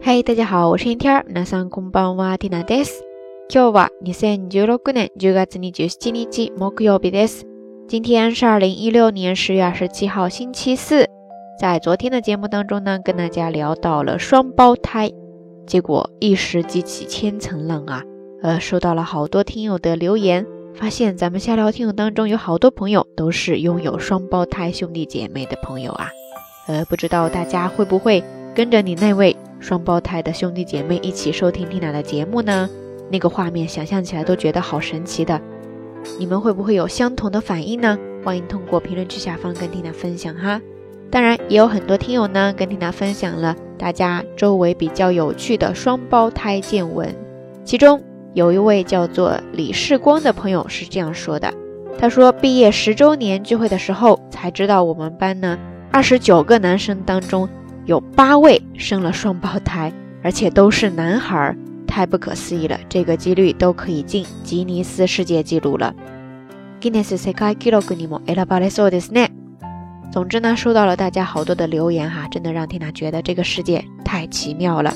嗨，大家好，我是天天。皆さんこんばんは、ティナです。今日は二千十六年十月二十七日木曜日です。今天是二零一六年十月二十七号星期四。在昨天的节目当中呢，跟大家聊到了双胞胎，结果一时激起千层浪啊！呃，收到了好多听友的留言，发现咱们下聊听友当中有好多朋友都是拥有双胞胎兄弟姐妹的朋友啊。呃，不知道大家会不会跟着你那位？ 双胞胎的兄弟姐妹一起收听 Tina 的节目呢，那个画面想象起来都觉得好神奇的。你们会不会有相同的反应呢？欢迎通过评论区下方跟 Tina 分享哈。当然，也有很多听友呢跟 Tina 分享了大家周围比较有趣的双胞胎见闻。其中有一位叫做李世光的朋友是这样说的：他说毕业十周年聚会的时候才知道，我们班呢二十九个男生当中。有八位生了双胞胎，而且都是男孩，太不可思议了！这个几率都可以进吉尼斯世界纪录了。总之呢，收到了大家好多的留言哈，真的让缇娜觉得这个世界太奇妙了。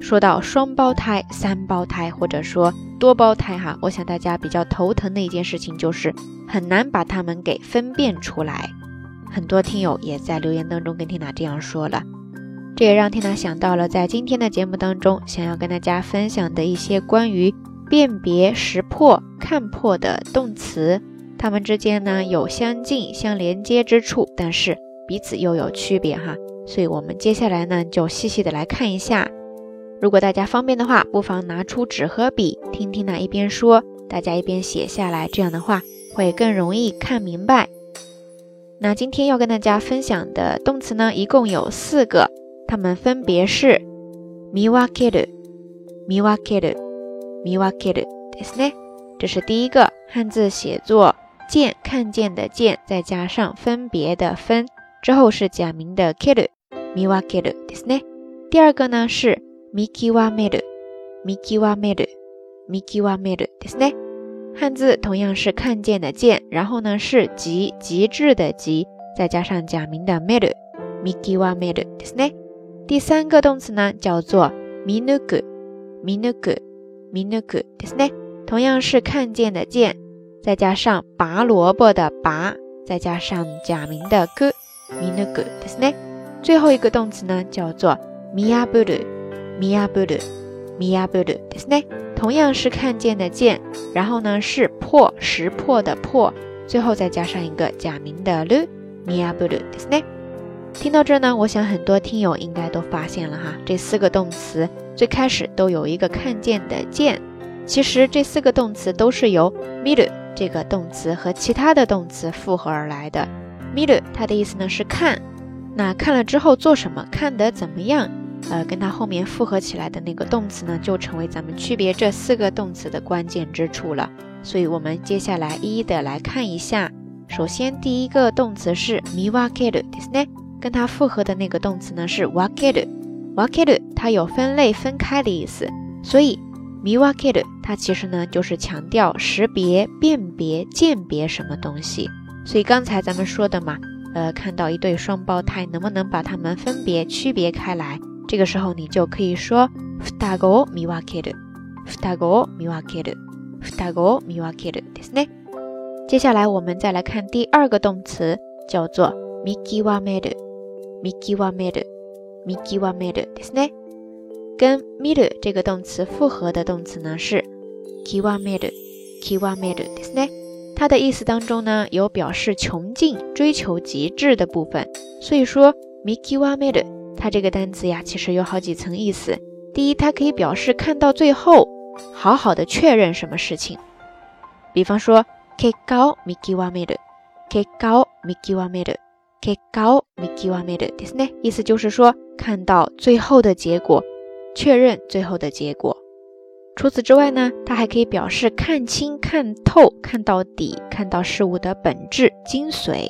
说到双胞胎、三胞胎或者说多胞胎哈，我想大家比较头疼的一件事情就是很难把它们给分辨出来。很多听友也在留言当中跟缇娜这样说了，这也让缇娜想到了在今天的节目当中想要跟大家分享的一些关于辨别识破、看破的动词，它们之间呢有相近、相连接之处，但是彼此又有区别哈。所以我们接下来呢就细细的来看一下。如果大家方便的话，不妨拿出纸和笔，听缇娜一边说，大家一边写下来，这样的话会更容易看明白。那今天要跟大家分享的动词呢，一共有四个，它们分别是見分ける、見分ける、見分けるですね。这是第一个汉字写作见看见的见，再加上分别的分，之后是假名的ける、見分けるですね。第二个呢是見極める、見極める、見極めるですね。 汉字同样是看见的见，然后呢是极极致的极，再加上假名的 m e d m i k i wa m e d ですね。第三个动词呢叫做 minuku minuku minuku ですね，同样是看见的见，再加上拔萝卜的拔，再加上假名的 ku minuku ですね。最后一个动词呢叫做 miaburu miaburu miaburu ですね。 同样是看见的见，然后呢是破识破的破，最后再加上一个假名的 lu mia bulu ですね。听到这呢，我想很多听友应该都发现了哈，这四个动词最开始都有一个看见的见。其实这四个动词都是由 miru 这个动词和其他的动词复合而来的。miru 它的意思呢是看，那看了之后做什么？看得怎么样？ 呃，跟它后面复合起来的那个动词呢，就成为咱们区别这四个动词的关键之处了。所以，我们接下来一一的来看一下。首先，第一个动词是 mi wa k e r ですね，跟它复合的那个动词呢是 wa k e r wa k e r 它有分类分开的意思。所以，mi wa k e r 它其实呢就是强调识别、辨别、鉴别什么东西。所以刚才咱们说的嘛，呃，看到一对双胞胎，能不能把它们分别区别开来？ 这个时候你就可以说双子を見分ける、双子を見分ける、双子を見分けるですね。接下来我们再来看第二个动词，叫做見極める、見極める、見極めるですね。跟見る这个动词复合的動詞呢是極める、極めるですね。它的意思当中呢有表示穷尽、追求极致的部分，所以说見極める。 它这个单词呀，其实有好几层意思。第一，它可以表示看到最后，好好的确认什么事情。比方说，ke gao miki wa meru，ke gao miki wa meru，ke gao miki wa meru，ですね。意思就是说，看到最后的结果，确认最后的结果。除此之外呢，它还可以表示看清、看透、看到底、看到事物的本质、精髓。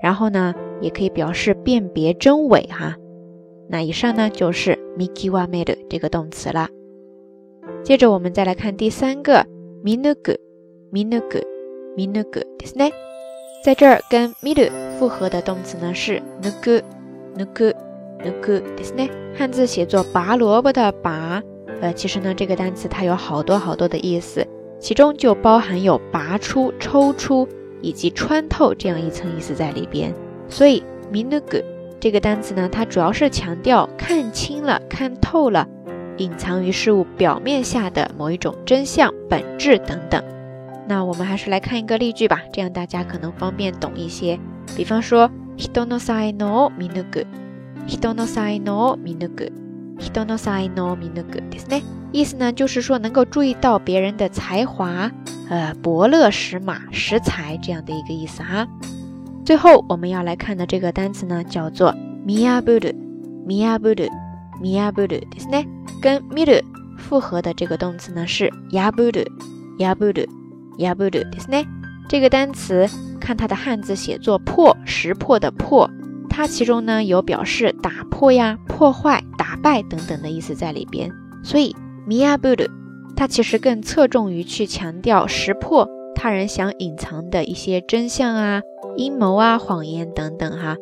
然后呢，也可以表示辨别真伪，哈。 那以上呢就是 miki wa meru 这个动词了。接着我们再来看第三个 minugu minugu minugu ですね。在这儿跟 miru 复合的动词呢是 nugu nugu ぬくですね。汉字写作拔萝卜的拔，呃，其实呢，这个单词它有好多好多的意思，其中就包含有拔出、抽出以及穿透这样一层意思在里边。所以みぬく 这个单词呢，它主要是强调看清了、看透了隐藏于事物表面下的某一种真相、本质等等。那我们还是来看一个例句吧，这样大家可能方便懂一些。比方说，人の才能を見抜く。人の才能を見抜く。人の才能を見抜くですね。意思呢，就是说能够注意到别人的才华，呃，伯乐识马识才这样的一个意思哈。 最后我们要来看的这个单词呢，叫做見破る。見破る。見破るですね。跟見る复合的这个动词呢是破る。破る。破るですね。这个单词看它的汉字写作破，识破的破，它其中呢有表示打破呀、破坏、打败等等的意思在里边。所以見破る，它其实更侧重于去强调识破 他人想隐藏的一些真相啊、阴谋啊、谎言等等哈。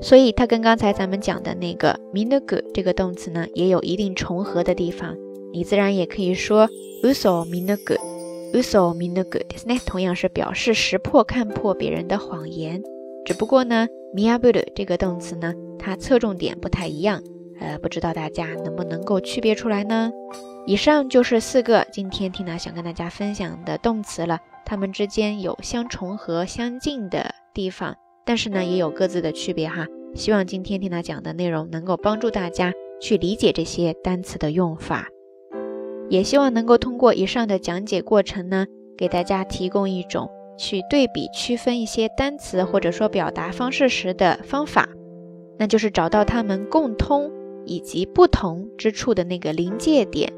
所以它跟刚才咱们讲的那个見抜く这个动词呢也有一定重合的地方。你自然也可以说嘘見抜く。uso mean the good，ですね，同样是表示识破、看破别人的谎言。只不过呢，miabu 这个动词呢，它侧重点不太一样。呃，不知道大家能不能够区别出来呢？以上就是四个今天 Tina 想跟大家分享的动词了。 它们之间有相重合、相近的地方，但是呢，也有各自的区别哈。希望今天听他讲的内容能够帮助大家去理解这些单词的用法。也希望能够通过以上的讲解过程呢，给大家提供一种去对比区分一些单词或者说表达方式时的方法，那就是找到它们共通以及不同之处的那个临界点，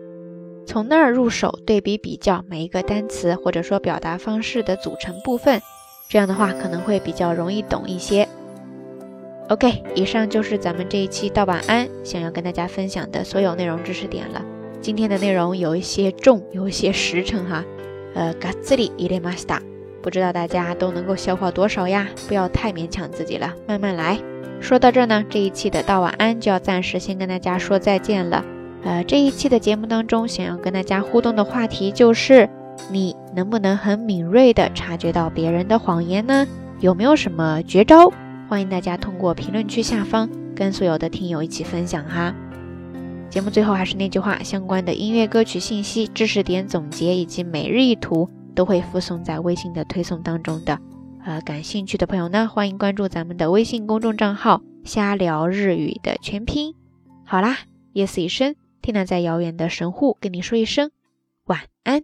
从那儿入手对比比较每一个单词或者说表达方式的组成部分，这样的话可能会比较容易懂一些。OK，以上就是咱们这一期道晚安想要跟大家分享的所有内容知识点了。今天的内容有一些重，有一些实诚哈，呃，嘎兹里伊列马斯达，不知道大家都能够消化多少呀？不要太勉强自己了，慢慢来。说到这儿呢，这一期的道晚安就要暂时先跟大家说再见了。呃，这一期的节目当中，想要跟大家互动的话题就是，你能不能很敏锐的察觉到别人的谎言呢？有没有什么绝招？欢迎大家通过评论区下方跟所有的听友一起分享哈。节目最后还是那句话，相关的音乐歌曲信息、知识点总结以及每日一图都会附送在微信的推送当中的。呃，感兴趣的朋友呢，欢迎关注咱们的微信公众账号“瞎聊日语”的全拼。好啦，夜色已深，缇娜在遥远的神户跟你说一声晚安。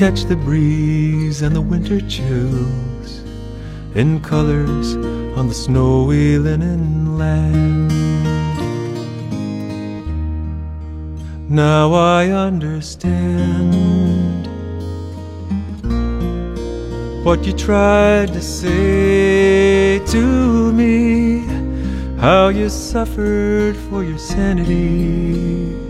catch the breeze and the winter chills in colors on the snowy linen land. Now I understand what you tried to say to me, how you suffered for your sanity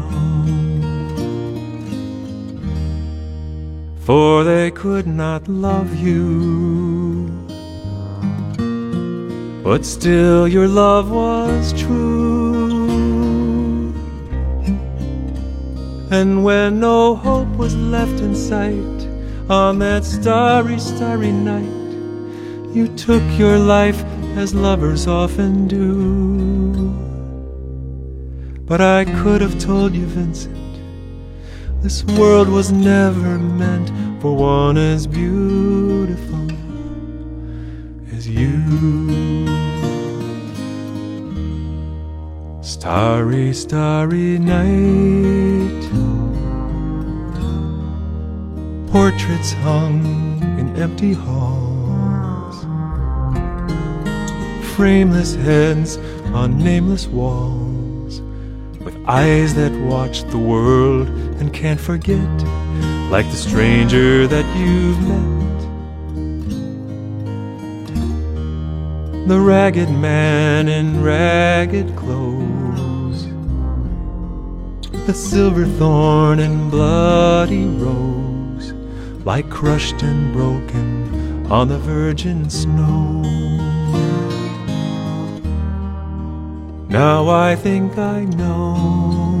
For they could not love you. But still, your love was true. And when no hope was left in sight on that starry, starry night, you took your life as lovers often do. But I could have told you, Vincent. This world was never meant for one as beautiful as you. Starry, starry night. Portraits hung in empty halls. Frameless heads on nameless walls. With eyes that watch the world and can't forget, like the stranger that you've met. The ragged man in ragged clothes, the silver thorn and bloody rose, lie crushed and broken on the virgin snow. Now I think I know